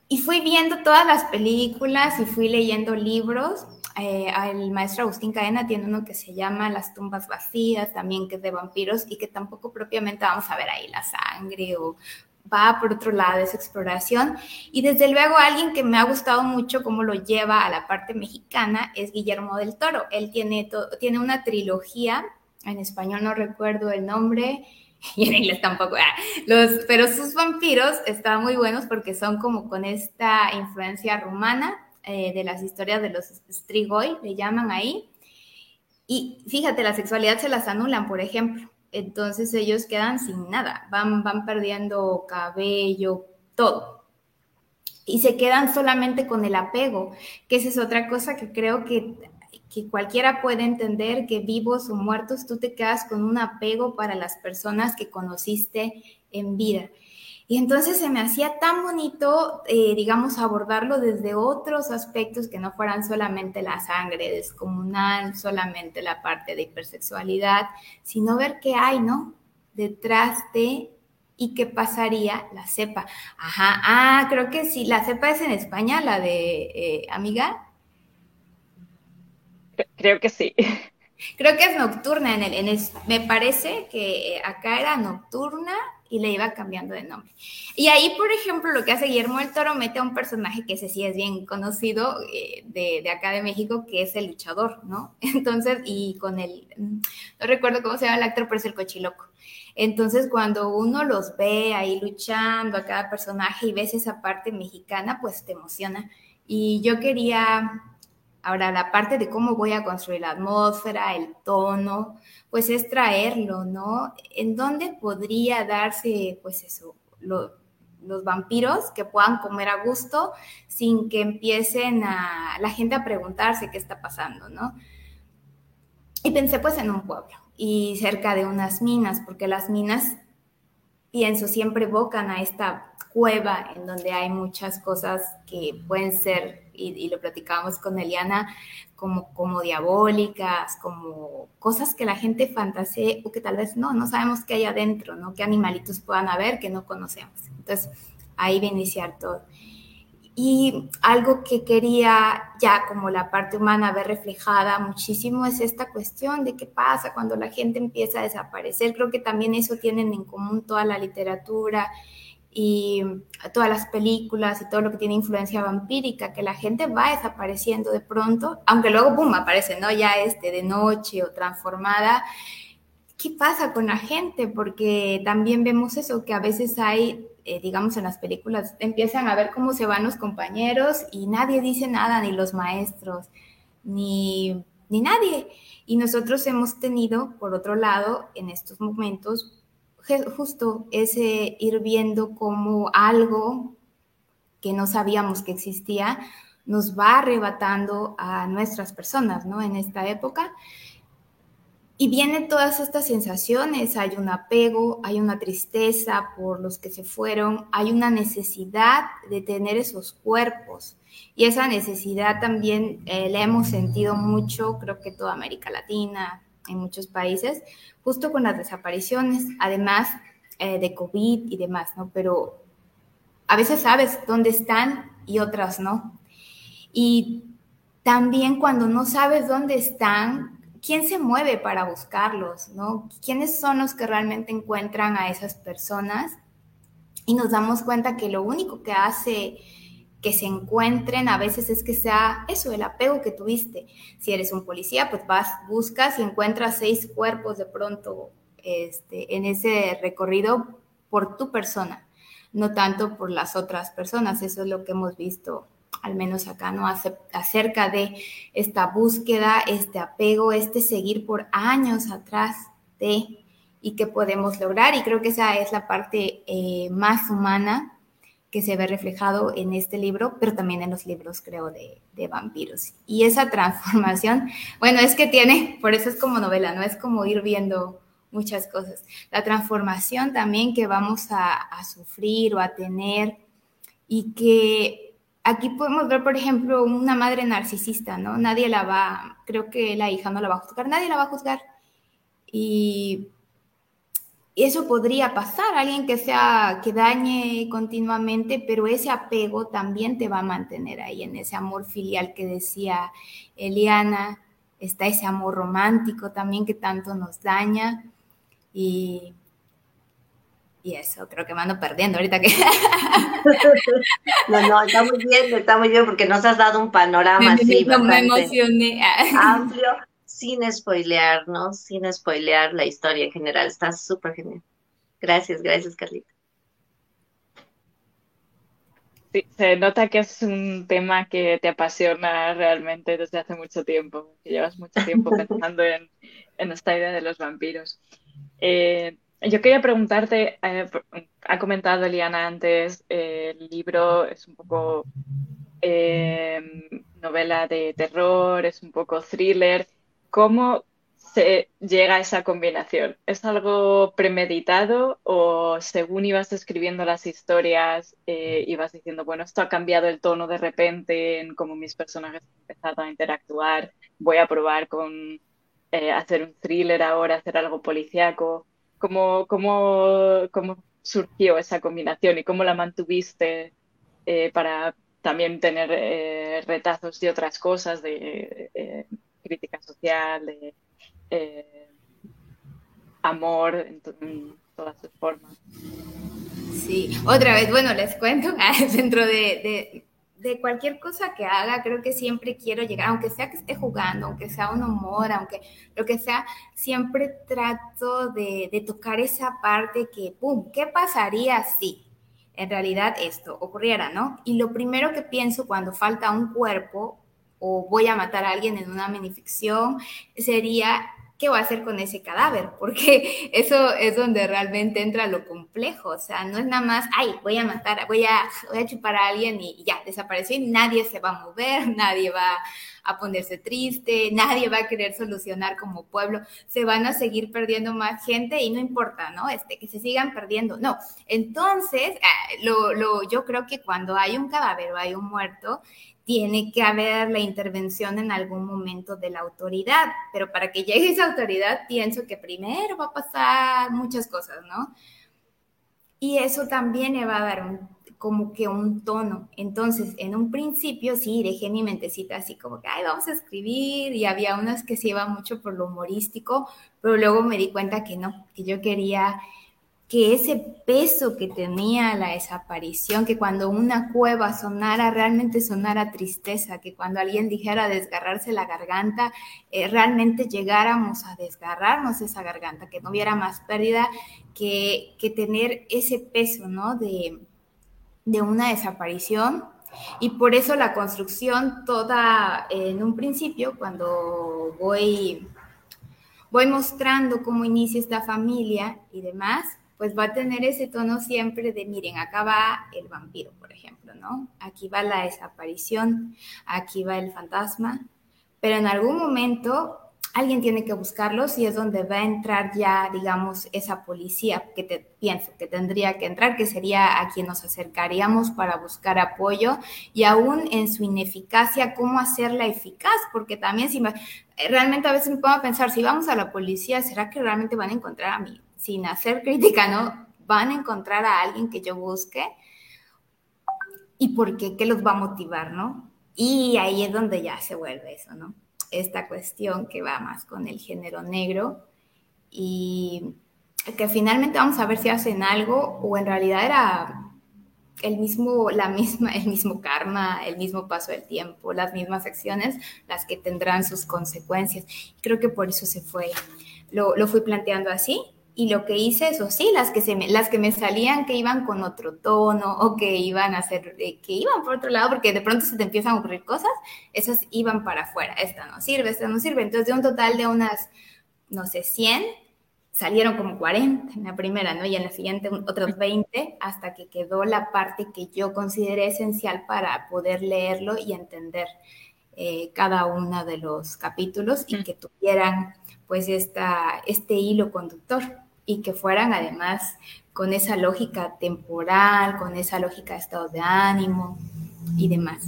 Y fui viendo todas las películas y fui leyendo libros eh, el maestro Agustín Cadena tiene uno que se llama Las tumbas vacías, también que es de vampiros y que tampoco propiamente vamos a ver ahí la sangre o va por otro lado esa exploración. Y desde luego alguien que me ha gustado mucho cómo lo lleva a la parte mexicana es Guillermo del Toro. Él tiene, tiene una trilogía, en español no recuerdo el nombre, y en inglés tampoco, ah, los, pero sus vampiros están muy buenos porque son como con esta influencia rumana eh, de las historias de los Strigoi, le llaman ahí. Y fíjate, la sexualidad se las anulan, por ejemplo. Entonces ellos quedan sin nada, van, van perdiendo cabello, todo. Y se quedan solamente con el apego, que esa es otra cosa que creo que, que cualquiera puede entender, que vivos o muertos, tú te quedas con un apego para las personas que conociste en vida. Y entonces se me hacía tan bonito, eh, digamos, abordarlo desde otros aspectos que no fueran solamente la sangre descomunal, solamente la parte de hipersexualidad, sino ver qué hay, ¿no? Detrás de y qué pasaría la cepa. Ajá, ah, creo que sí, la cepa es en España, la de eh, amiga. Creo que sí. Creo que es nocturna en el, en me parece que acá era nocturna y le iba cambiando de nombre. Y ahí, por ejemplo, lo que hace Guillermo del Toro mete a un personaje que ese sí es bien conocido eh, de, de, acá de México, que es el luchador, ¿no? Entonces, y con el, no recuerdo cómo se llama el actor, pero es el cochiloco. Entonces, cuando uno los ve ahí luchando a cada personaje y ves esa parte mexicana, pues te emociona. Y yo quería Ahora, la parte de cómo voy a construir la atmósfera, el tono, pues es traerlo, ¿no? ¿En dónde podría darse, pues eso, los vampiros que puedan comer a gusto sin que empiecen a la gente a preguntarse qué está pasando, ¿no? Y pensé pues en un pueblo y cerca de unas minas, porque las minas, pienso, siempre evocan a esta cueva en donde hay muchas cosas que pueden ser y, lo platicábamos con Eliana, como, como diabólicas, como cosas que la gente fantasee o que tal vez no, no sabemos qué hay adentro, ¿no? Qué animalitos puedan haber que no conocemos. Entonces, ahí va a iniciar todo. Y algo que quería ya como la parte humana ver reflejada muchísimo es esta cuestión de qué pasa cuando la gente empieza a desaparecer. Creo que también eso tienen en común toda la literatura y todas las películas y todo lo que tiene influencia vampírica, que la gente va desapareciendo de pronto, aunque luego, boom, aparece, ¿no? Ya este de noche o transformada. ¿Qué pasa con la gente? Porque también vemos eso, que a veces hay eh, digamos, en las películas, empiezan a ver cómo se van los compañeros y nadie dice nada, ni los maestros, ni, ni nadie. Y nosotros hemos tenido, por otro lado, en estos momentos, justo ese ir viendo como algo que no sabíamos que existía nos va arrebatando a nuestras personas, ¿no? En esta época. Y vienen todas estas sensaciones, hay un apego, hay una tristeza por los que se fueron, hay una necesidad de tener esos cuerpos. Y esa necesidad también eh, la hemos sentido mucho, creo que toda América Latina, en muchos países, justo con las desapariciones, además eh, de COVID y demás, ¿no? Pero a veces sabes dónde están y otras no. Y también cuando no sabes dónde están, quién se mueve para buscarlos, ¿no? ¿Quiénes son los que realmente encuentran a esas personas? Y nos damos cuenta que lo único que hace que se encuentren a veces es que sea eso, el apego que tuviste. Si eres un policía, pues vas, buscas y encuentras seis cuerpos de pronto este, en ese recorrido por tu persona, no tanto por las otras personas. Eso es lo que hemos visto al menos acá, ¿no? Acerca de esta búsqueda, este apego, este seguir por años atrás de y qué podemos lograr. Y creo que esa es la parte eh, más humana que se ve reflejado en este libro, pero también en los libros, creo, de, de, vampiros. Y esa transformación, bueno, es que tiene, por eso es como novela, no es como ir viendo muchas cosas. La transformación también que vamos a, sufrir o a tener y que aquí podemos ver, por ejemplo, una madre narcisista, ¿no? Nadie la va, creo que la hija no la va a juzgar, nadie la va a juzgar. Y eso podría pasar, alguien que sea, que dañe continuamente, pero ese apego también te va a mantener ahí, en ese amor filial que decía Eliana, está ese amor romántico también que tanto nos daña. Y y eso, creo que me ando perdiendo ahorita que... no, no, está muy bien, está muy bien porque nos has dado un panorama así me emocioné. amplio, sin spoilear, ¿no? Sin spoilear la historia en general. Está súper genial. Gracias, gracias, Carlita. Sí, se nota que es un tema que te apasiona realmente desde hace mucho tiempo, que llevas mucho tiempo pensando en, en esta idea de los vampiros. Eh, yo quería preguntarte, eh, ha comentado Eliana antes, eh, el libro es un poco eh, novela de terror, es un poco thriller. ¿Cómo se llega a esa combinación? ¿Es algo premeditado o según ibas escribiendo las historias ibas diciendo, bueno, esto ha cambiado el tono de repente en cómo mis personajes han empezado a interactuar, voy a probar con hacer un thriller ahora, hacer algo policíaco? ¿Cómo, cómo, cómo surgió esa combinación y cómo la mantuviste eh, para también tener eh, retazos de otras cosas, de eh, crítica social, de amor en, todas sus formas? Sí, otra vez, bueno, les cuento, dentro de de cualquier cosa que haga, creo que siempre quiero llegar, aunque sea que esté jugando, aunque sea un humor, aunque lo que sea, siempre trato de, de tocar esa parte que, ¡pum!, ¿qué pasaría si en realidad esto ocurriera, ¿no? Y lo primero que pienso cuando falta un cuerpo o voy a matar a alguien en una minificción sería ¿qué voy a hacer con ese cadáver? Porque eso es donde realmente entra lo complejo, o sea, no es nada más, ay, voy a matar, voy a, voy a chupar a alguien y ya, desapareció y nadie se va a mover, nadie va a ponerse triste, nadie va a querer solucionar como pueblo, se van a seguir perdiendo más gente y no importa, ¿no? Este, que se sigan perdiendo, no. Entonces, ah, lo, lo, yo creo que cuando hay un cadáver o hay un muerto, tiene que haber la intervención en algún momento de la autoridad, pero para que llegue esa autoridad pienso que primero va a pasar muchas cosas, ¿no? Y eso también le va a dar un, como que un tono. Entonces, en un principio sí dejé mi mentecita así como que, ay, vamos a escribir y había unas que se iban mucho por lo humorístico, pero luego me di cuenta que no, que yo quería que ese peso que tenía la desaparición, que cuando una cueva sonara, realmente sonara tristeza, que cuando alguien dijera desgarrarse la garganta, eh, realmente llegáramos a desgarrarnos esa garganta, que no hubiera más pérdida que, que tener ese peso, ¿no? De, de una desaparición. Y por eso la construcción toda en un principio, cuando voy, voy mostrando cómo inicia esta familia y demás, pues va a tener ese tono siempre de, miren, acá va el vampiro, por ejemplo, ¿no? Aquí va la desaparición, aquí va el fantasma, pero en algún momento alguien tiene que buscarlos y es donde va a entrar ya, digamos, esa policía que te pienso que tendría que entrar, que sería a quien nos acercaríamos para buscar apoyo y aún en su ineficacia, cómo hacerla eficaz, porque también si realmente a veces me pongo a pensar, si vamos a la policía, ¿será que realmente van a encontrar a mí? Sin hacer crítica, ¿no? Van a encontrar a alguien que yo busque y por qué, qué los va a motivar, ¿no? Y ahí es donde ya se vuelve eso, ¿no? esta cuestión que va más con el género negro y que finalmente vamos a ver si hacen algo o en realidad era el mismo, la misma, el mismo karma, el mismo paso del tiempo, las mismas acciones, las que tendrán sus consecuencias. Creo que por eso se fue, lo, lo fui planteando así y lo que hice, eso sí, las que, se me, las que me salían que iban con otro tono o que iban a hacer, eh, que iban por otro lado, porque de pronto se te empiezan a ocurrir cosas, esas iban para afuera, esta no sirve, esta no sirve. Entonces, de un total de unas, no sé, 100, salieron como 40 en la primera, ¿no? Y en la siguiente otros 20, hasta que quedó la parte que yo consideré esencial para poder leerlo y entender eh, cada uno de los capítulos y que tuvieran pues esta, este hilo conductor y que fueran además con esa lógica temporal, con esa lógica de estado de ánimo y demás.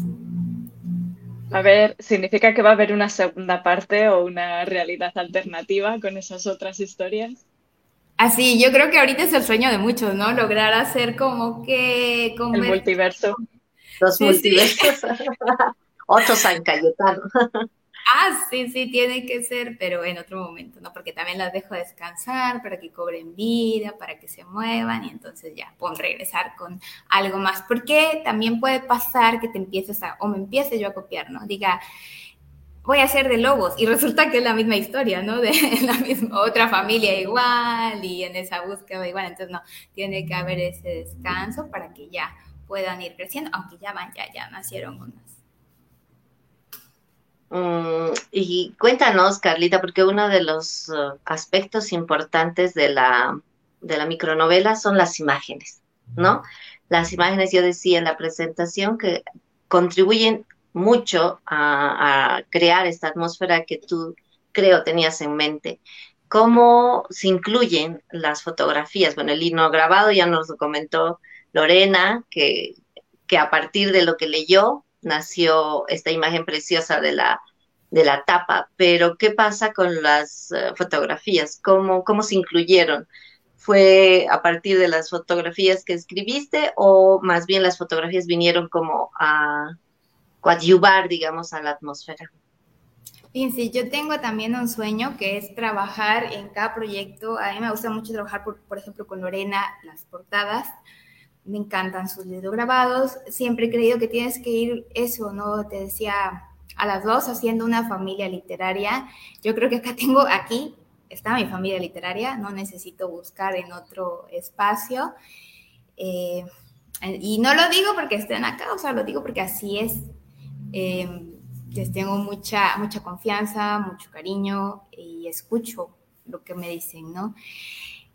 A ver, ¿significa que va a haber una segunda parte o una realidad alternativa con esas otras historias? Así, yo creo que ahorita es el sueño de muchos, ¿no? Lograr hacer como que... El multiverso. Los multiversos. Otro San Cayetano. Ah, sí, sí, tiene que ser, pero en otro momento, ¿no? Porque también las dejo descansar para que cobren vida, para que se muevan y entonces ya puedo regresar con algo más. Porque también puede pasar que te empieces a, o me empiece yo a copiar, ¿no? Diga, voy a hacer de lobos y resulta que es la misma historia, ¿no? De la misma otra familia igual y en esa búsqueda igual. Entonces, no, tiene que haber ese descanso para que ya puedan ir creciendo, aunque ya van, ya, ya nacieron unas. Mm, y cuéntanos, Carlita, porque uno de los uh, aspectos importantes de la, de la micronovela son las imágenes, ¿no? Las imágenes, yo decía en la presentación, que contribuyen mucho a, a crear esta atmósfera que tú, creo, tenías en mente. ¿Cómo se incluyen las fotografías? Bueno, el himno grabado ya nos lo comentó Lorena, que, que a partir de lo que leyó, nació esta imagen preciosa de la, de la tapa, pero ¿qué pasa con las eh, fotografías? ¿Cómo, ¿Cómo se incluyeron? ¿Fue a partir de las fotografías que escribiste o más bien las fotografías vinieron como a coadyuvar, digamos, a la atmósfera? sí, yo tengo también un sueño que es trabajar en cada proyecto. A mí me gusta mucho trabajar, por, por ejemplo, con Lorena, las portadas me encantan sus grabados. Siempre he creído que tienes que ir eso, ¿no? Te decía a las dos haciendo una familia literaria. Yo creo que acá tengo, aquí está mi familia literaria, no necesito buscar en otro espacio. Eh, y no lo digo porque estén acá, o sea, lo digo porque así es. Eh, les tengo mucha, mucha confianza, mucho cariño y escucho lo que me dicen, ¿no?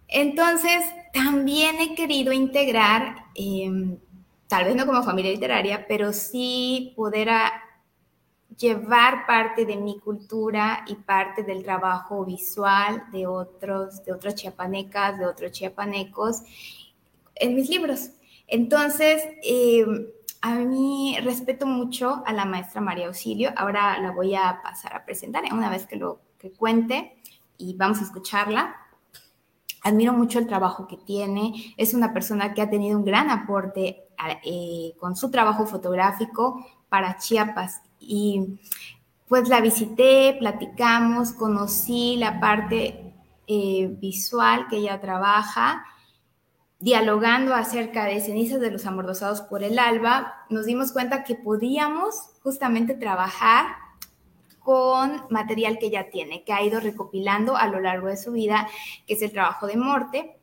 Entonces, también he querido integrar, em, tal vez no como familia literaria, pero sí poder llevar parte de mi cultura y parte del trabajo visual de otros, de otros chiapanecas, de otros chiapanecos en mis libros. Entonces, em, a mí respeto mucho a la maestra María Auxilio. Ahora la voy a pasar a presentar una vez que lo que cuente y vamos a escucharla admiro mucho el trabajo que tiene, es una persona que ha tenido un gran aporte eh, con su trabajo fotográfico para Chiapas. Y pues la visité, platicamos, conocí la parte eh, visual que ella trabaja, dialogando acerca de cenizas de los amordosados por el alba, nos dimos cuenta que podíamos justamente trabajar con material que ya tiene, que ha ido recopilando a lo largo de su vida, que es el trabajo de Morte,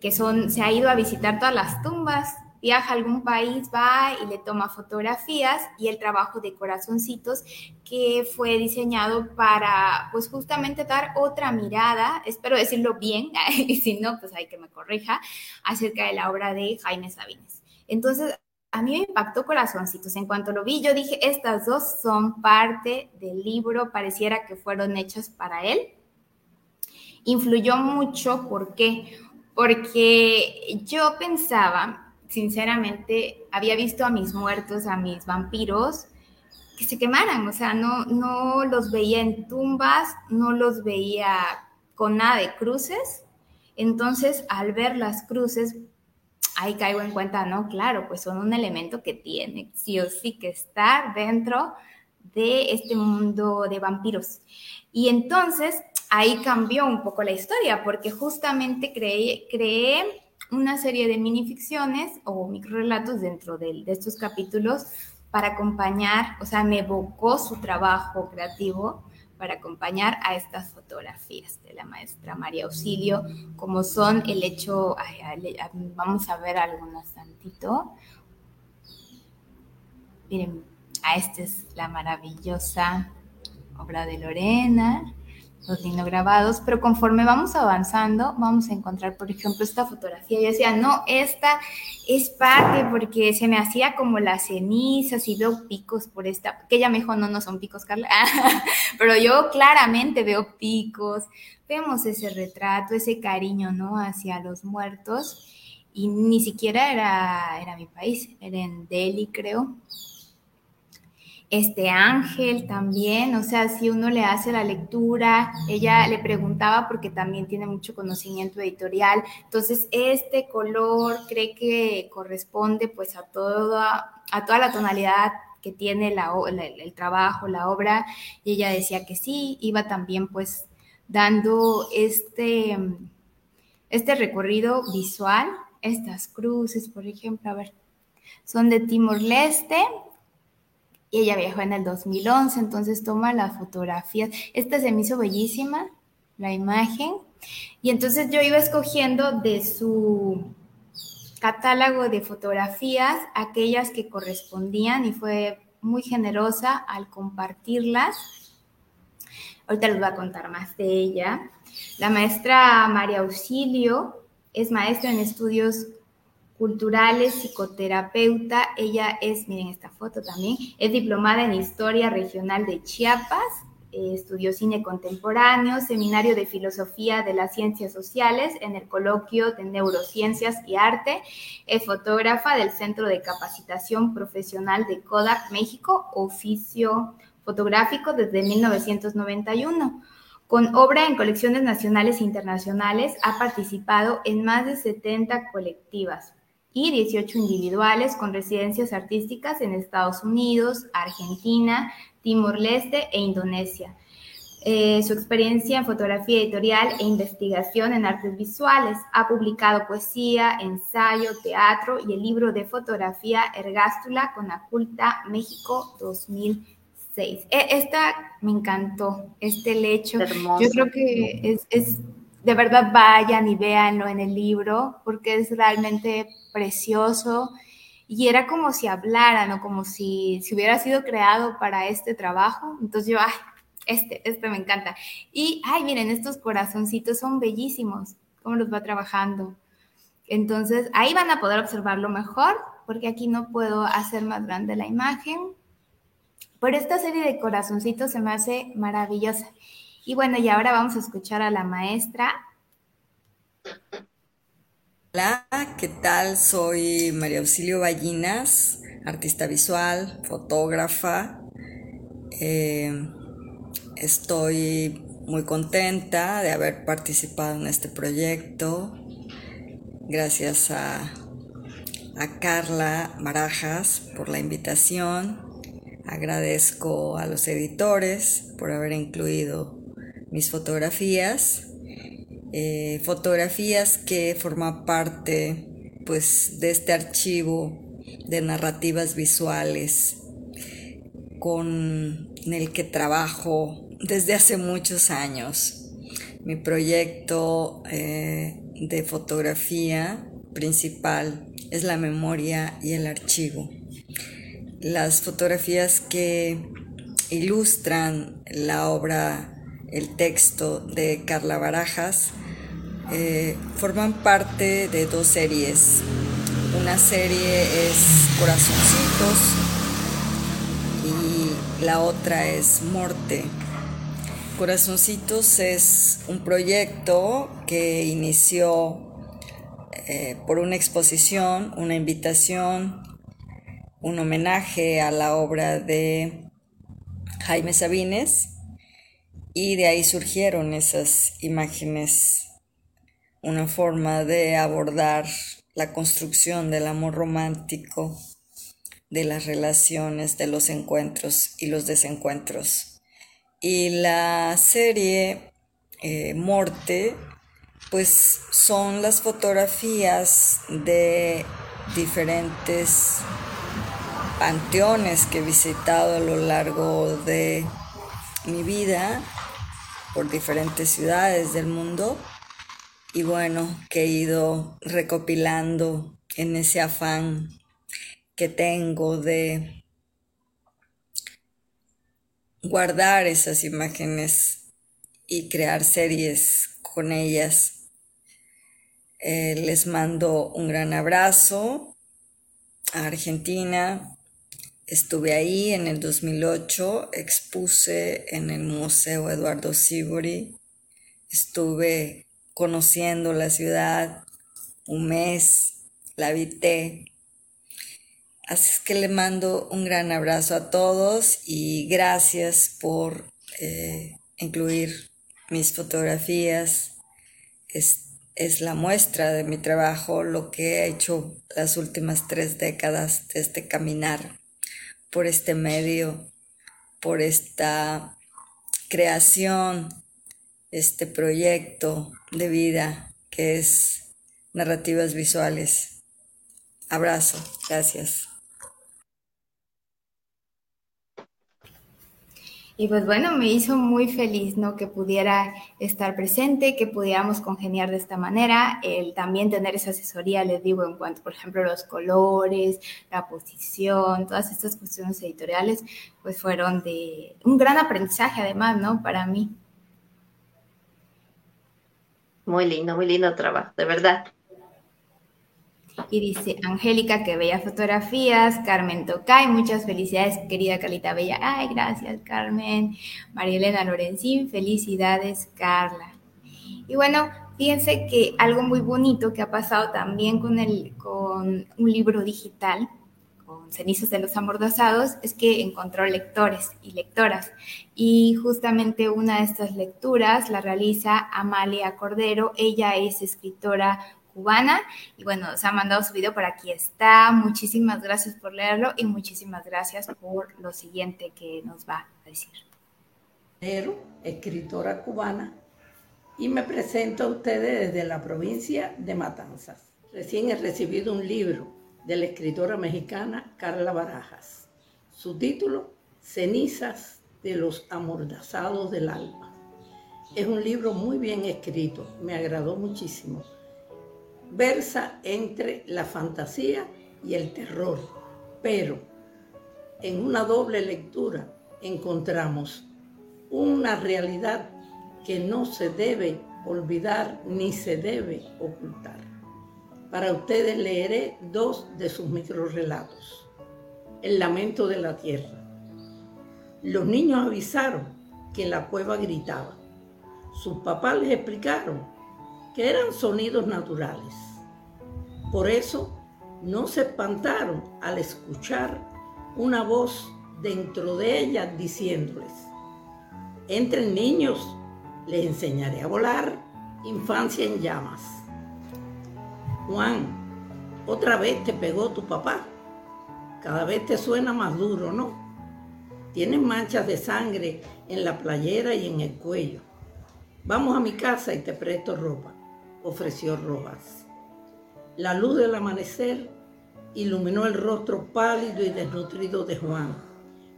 que son, se ha ido a visitar todas las tumbas viaja a algún país, va y le toma fotografías y el trabajo de corazoncitos que fue diseñado para pues justamente dar otra mirada, espero decirlo bien, y si no, pues hay que me corrija, acerca de la obra de Jaime Sabines. Entonces, a mí me impactó Corazoncitos. En cuanto lo vi, yo dije, estas dos son parte del libro, pareciera que fueron hechas para él. Influyó mucho, ¿por qué? Porque yo pensaba sinceramente, había visto a mis muertos, a mis vampiros, que se quemaran, o sea, no, no los veía en tumbas, no los veía con nada de cruces. Entonces, al ver las cruces, ahí caigo en cuenta, no, claro, pues son un elemento que tiene sí o sí que estar dentro de este mundo de vampiros. Y entonces ahí cambió un poco la historia, porque justamente creé, creé una serie de minificciones o microrelatos dentro de, de estos capítulos para acompañar, o sea, me evocó su trabajo creativo para acompañar a estas fotografías de la maestra María Auxilio, como son el hecho, vamos a ver algunos tantito. Miren, a esta es la maravillosa obra de Lorena, los grabados, pero conforme vamos avanzando, vamos a encontrar, por ejemplo, esta fotografía. Yo decía, no, esta es parte porque se me hacía como las cenizas y veo picos por esta, que ella me dijo, no, no son picos, Carla, pero yo claramente veo picos, vemos ese retrato, ese cariño, ¿no? Hacia los muertos. Y ni siquiera era, era mi país, era en Delhi, creo este ángel también, o sea, si uno le hace la lectura, ella le preguntaba porque también tiene mucho conocimiento editorial, entonces este color cree que corresponde pues a toda, a toda la tonalidad que tiene la, el trabajo, la obra, y ella decía que sí, iba también pues dando este, este recorrido visual, estas cruces, por ejemplo, a ver, son de Timor-Leste, y ella viajó en el 2011, entonces toma las fotografías. Esta se me hizo bellísima, la imagen, y entonces yo iba escogiendo de su catálogo de fotografías aquellas que correspondían y fue muy generosa al compartirlas. Ahorita les voy a contar más de ella. La maestra María Auxilio es maestra en estudios culturales, psicoterapeuta. Ella es, miren esta foto también, es diplomada en Historia Regional de Chiapas, eh, estudió cine contemporáneo, seminario de filosofía de las ciencias sociales en el coloquio de neurociencias y arte, es fotógrafa del Centro de Capacitación Profesional de Kodak México, oficio fotográfico desde 1991. Con obra en colecciones nacionales e internacionales, ha participado en más de 70 colectivas, y 18 individuales con residencias artísticas en Estados Unidos, Argentina, Timor-Leste e Indonesia. Eh, su experiencia en fotografía editorial e investigación en artes visuales. Ha publicado poesía, ensayo, teatro y el libro de fotografía Ergástula con Aculta México 2006. E, esta me encantó, este lecho. Yo creo que es, es, de verdad vayan y véanlo en el libro porque es realmente precioso y era como si hablaran o como si, si hubiera sido creado para este trabajo. Entonces yo, ay, este, este me encanta. Y, ay, miren, estos corazoncitos son bellísimos, cómo los va trabajando. Entonces ahí van a poder observarlo mejor porque aquí no puedo hacer más grande la imagen. Pero esta serie de corazoncitos se me hace maravillosa. Y bueno, y ahora vamos a escuchar a la maestra Hola, ¿qué tal? Soy María Auxilio Ballinas, artista visual, fotógrafa. Eh, estoy muy contenta de haber participado en este proyecto. Gracias a a Carla Barajas por la invitación. Agradezco a los editores por haber incluido mis fotografías. Eh, fotografías que forman parte pues de este archivo de narrativas visuales con el que trabajo desde hace muchos años. Mi proyecto eh, de fotografía principal es la memoria y el archivo. Las fotografías que ilustran la obra, el texto de Carla Barajas, eh, forman parte de dos series. Una serie es Corazoncitos y la otra es Morte. Corazoncitos es un proyecto que inició eh, por una exposición, una invitación, un homenaje a la obra de Jaime Sabines y de ahí surgieron esas imágenes, una forma de abordar la construcción del amor romántico, de las relaciones, de los encuentros y los desencuentros. Y la serie eh, Morte pues son las fotografías de diferentes panteones que he visitado a lo largo de mi vida por diferentes ciudades del mundo y bueno, que he ido recopilando en ese afán que tengo de guardar esas imágenes y crear series con ellas. Eh, les mando un gran abrazo a Argentina. Estuve ahí en el 2008, expuse en el Museo Eduardo Sibori. Estuve conociendo la ciudad un mes, la habité. Así es que le mando un gran abrazo a todos y gracias por eh, incluir mis fotografías es la muestra de mi trabajo, lo que he hecho las últimas tres décadas de este caminar por este medio, por esta creación, este proyecto de vida que es narrativas visuales. Abrazo, gracias. Y pues bueno, me hizo muy feliz, ¿no? Que pudiera estar presente, que pudiéramos congeniar de esta manera, el también tener esa asesoría, les digo, en cuanto, por ejemplo, los colores, la posición, todas estas cuestiones editoriales, pues fueron de un gran aprendizaje además, ¿no? Para mí. Muy lindo, muy lindo trabajo, de verdad. Y dice Angélica, que bella fotografías. Carmen Tocay, muchas felicidades, querida Carlita Bella. Ay, gracias, Carmen. María Elena Lorenzín, felicidades, Carla. Y bueno, fíjense que algo muy bonito que ha pasado también con, el, con un libro digital, con Cenizas de los Amordazados, es que encontró lectores y lectoras. Y justamente una de estas lecturas la realiza Amalia Cordero. Ella es escritora cubana. Y bueno, se ha mandado su video por aquí está. Muchísimas gracias por leerlo y muchísimas gracias por lo siguiente que nos va a decir. Escritora cubana y me presento a ustedes desde la provincia de Matanzas. Recién he recibido un libro de la escritora mexicana Carla Barajas. Su título, Cenizas de los amordazados del alma. Es un libro muy bien escrito, me agradó muchísimo versa entre la fantasía y el terror, pero en una doble lectura encontramos una realidad que no se debe olvidar ni se debe ocultar. Para ustedes leeré dos de sus microrelatos. El lamento de la tierra. Los niños avisaron que la cueva gritaba. Sus papás les explicaron que eran sonidos naturales. Por eso no se espantaron al escuchar una voz dentro de ellas diciéndoles, entren niños, les enseñaré a volar, infancia en llamas. Juan, Otra vez te pegó tu papá. Cada vez te suena más duro, ¿no? Tienes manchas de sangre en la playera y en el cuello. Vamos a mi casa y te presto ropa, ofreció Rojas. La luz del amanecer iluminó el rostro pálido y desnutrido de Juan,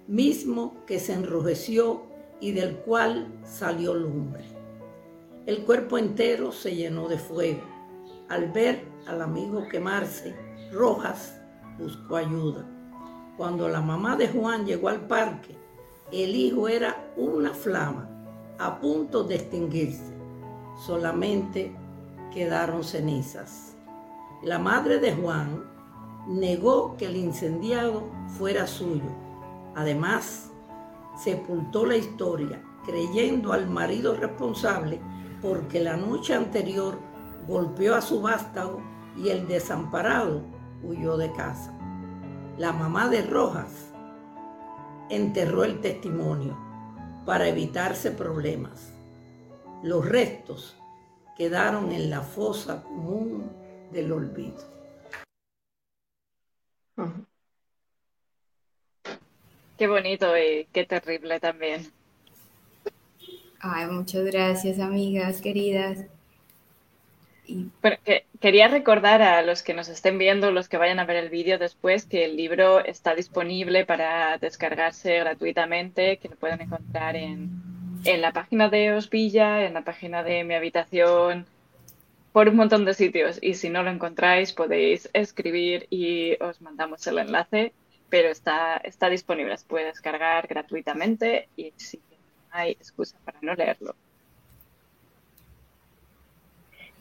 mismo que se enrojeció y del cual salió lumbre. El cuerpo entero se llenó de fuego. Al ver al amigo quemarse, Rojas buscó ayuda. Cuando la mamá de Juan llegó al parque, el hijo era una flama a punto de extinguirse. Solamente quedaron cenizas. La madre de Juan negó que el incendiado fuera suyo. Además, sepultó la historia creyendo al marido responsable porque la noche anterior golpeó a su vástago y el desamparado huyó de casa. La mamá de Rojas enterró el testimonio para evitarse problemas. Los restos quedaron en la fosa común del olvido. Qué bonito y qué terrible también. Ay, muchas gracias, amigas queridas. quería recordar a los que nos estén viendo, los que vayan a ver el vídeo después, que el libro está disponible para descargarse gratuitamente, que lo pueden encontrar en, en la página de Osvilla, en la página de mi habitación, por un montón de sitios. Y si no lo encontráis, podéis escribir y os mandamos el enlace, pero está, está disponible, se puede descargar gratuitamente y si hay excusa para no leerlo.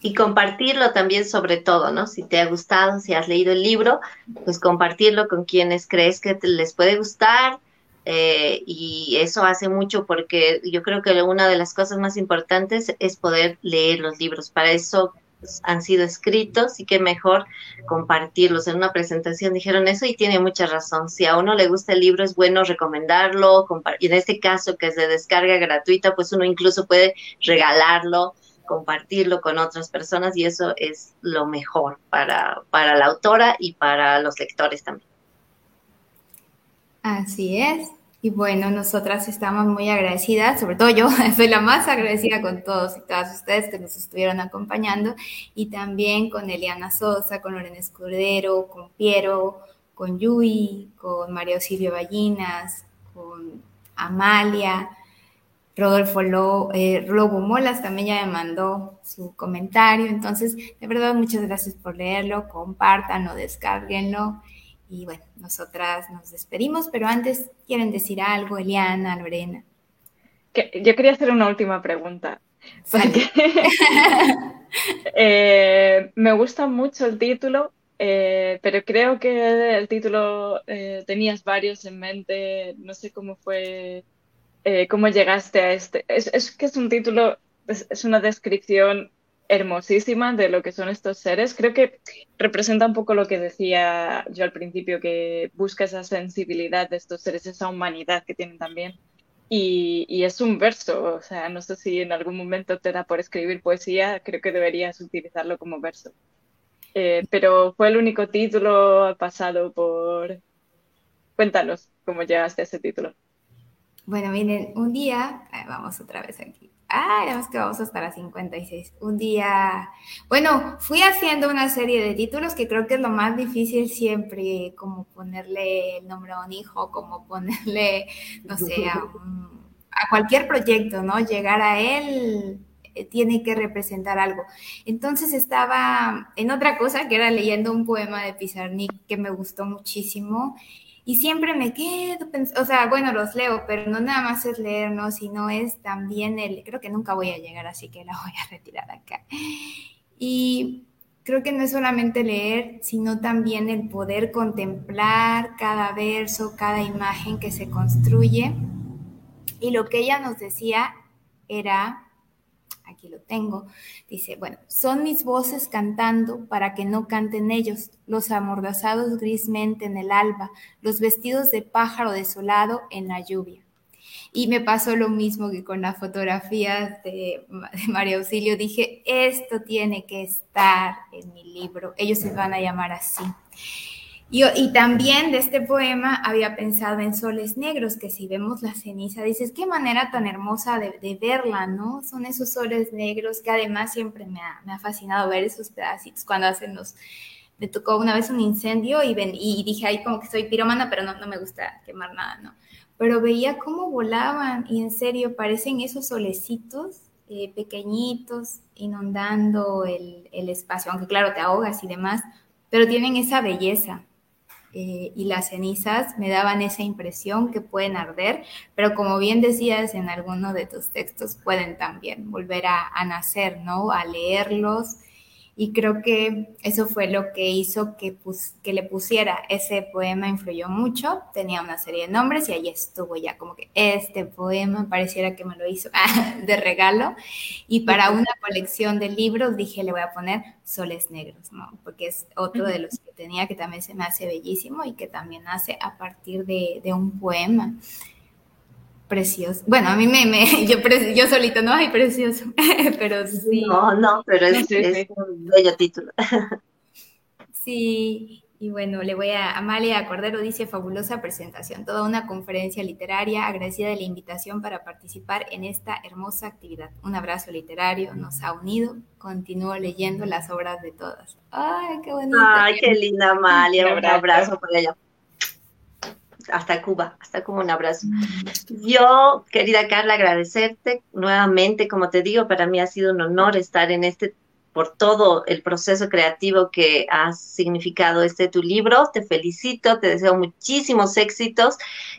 Y compartirlo también sobre todo, ¿no? Si te ha gustado, si has leído el libro, pues compartirlo con quienes crees que les puede gustar. Eh, y eso hace mucho porque yo creo que una de las cosas más importantes es poder leer los libros. Para eso han sido escritos y que mejor compartirlos. En una presentación dijeron eso y tiene mucha razón. Si a uno le gusta el libro es bueno recomendarlo y en este caso que es de descarga gratuita, pues uno incluso puede regalarlo, compartirlo con otras personas y eso es lo mejor para, para la autora y para los lectores también. Así es. Y bueno, nosotras estamos muy agradecidas, sobre todo yo soy la más agradecida con todos y todas ustedes que nos estuvieron acompañando y también con Eliana Sosa, con Lorena Escudero, con Piero, con Yui, con María Silvia Ballinas, con Amalia, Rodolfo eh, Lobo Molas también ya me mandó su comentario. Entonces, de verdad, muchas gracias por leerlo, compártanlo, descárguenlo y bueno, nosotras nos despedimos, pero antes quieren decir algo, Eliana, Lorena. yo quería hacer una última pregunta. Eh, me gusta mucho el título, eh, pero creo que el título eh, tenías varios en mente. No sé cómo fue, cómo llegaste a este. Es, que es un título, es una descripción hermosísima de lo que son estos seres. Creo que representa un poco lo que decía yo al principio, que busca esa sensibilidad de estos seres, esa humanidad que tienen también. Y, es un verso, o sea, no sé si en algún momento te da por escribir poesía, creo que deberías utilizarlo como verso. Eh, pero fue el único título pasado por... Cuéntanos cómo llegaste a ese título. Bueno, miren, un día, vamos otra vez aquí. Ah, además que vamos hasta las 56. Un día, bueno, fui haciendo una serie de títulos que creo que es lo más difícil siempre, como ponerle el nombre a un hijo, como ponerle, no sé, a, cualquier proyecto, ¿no? Llegar a él eh, tiene que representar algo. Entonces estaba en otra cosa que era leyendo un poema de Pizarnik que me gustó muchísimo y siempre me quedo pensando, o sea, bueno, los leo, pero no nada más es leer, ¿no? Sino es también el, creo que nunca voy a llegar, así que la voy a retirar acá. Y creo que no es solamente leer, sino también el poder contemplar cada verso, cada imagen que se construye. Y lo que ella nos decía era aquí lo tengo, dice, bueno, son mis voces cantando para que no canten ellos, los amordazados grismente en el alba, los vestidos de pájaro desolado en la lluvia. Y me pasó lo mismo que con las fotografías de, María Auxilio. Dije, esto tiene que estar en mi libro. Ellos se van a llamar así. Y, también de este poema había pensado en soles negros, que si vemos la ceniza, dices, qué manera tan hermosa de, verla, ¿no? Son esos soles negros que además siempre me ha, fascinado ver esos pedacitos cuando hacen los... Me tocó una vez un incendio y, y dije, ahí como que soy piromana, pero no, no me gusta quemar nada, ¿no? Pero veía cómo volaban y en serio parecen esos solecitos eh, pequeñitos inundando el, el espacio, aunque claro, te ahogas y demás, pero tienen esa belleza. Eh, y las cenizas me daban esa impresión que pueden arder, pero como bien decías en alguno de tus textos, pueden también volver a, a nacer, ¿no? A leerlos y creo que eso fue lo que hizo que, que le pusiera. Ese poema, influyó mucho, tenía una serie de nombres y ahí estuvo ya como que este poema pareciera que me lo hizo de regalo. Y para una colección de libros dije le voy a poner Soles Negros, ¿no? Porque es otro de los que tenía que también se me hace bellísimo y que también hace a partir de, de un poema precioso. Bueno, a mí me, me yo, yo solito no, hay precioso, pero sí. No, no, pero es, es un bello título. sí, y bueno, le voy a Amalia Cordero dice fabulosa presentación, toda una conferencia literaria, agradecida de la invitación para participar en esta hermosa actividad. Un abrazo literario nos ha unido, continúo leyendo las obras de todas. Ay, qué bonito. Ay, qué linda Amalia, un abrazo por ella hasta Cuba, hasta como un abrazo. Yo, querida Carla, agradecerte nuevamente, como te digo, para mí ha sido un honor estar en este por todo el proceso creativo que ha significado este tu libro. Te felicito, te deseo muchísimos éxitos,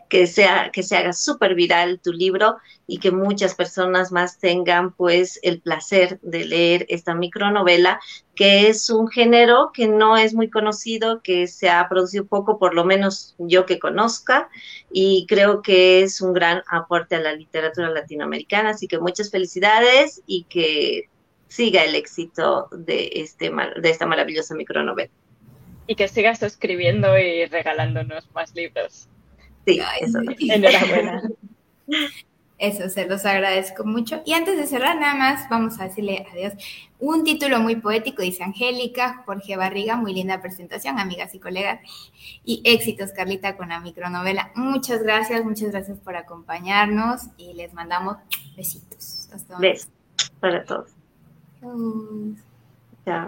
que, sea, que se haga súper viral tu libro y que muchas personas más tengan pues el placer de leer esta micronovela, que es un género que no es muy conocido, que se ha producido poco, por lo menos yo que conozca, y creo que es un gran aporte a la literatura latinoamericana. Así que muchas felicidades y que siga el éxito de, este, de esta maravillosa micronovela. Y que sigas escribiendo y regalándonos más libros. Sí, eso. Enhorabuena. Eso, se los agradezco mucho. Y antes de cerrar, nada más vamos a decirle adiós. Un título muy poético, dice Angélica, Jorge Barriga, muy linda presentación, amigas y colegas. Y éxitos, Carlita, con la micronovela. Muchas gracias, muchas gracias por acompañarnos y les mandamos besitos. Hasta Besos para todos. Um, yeah.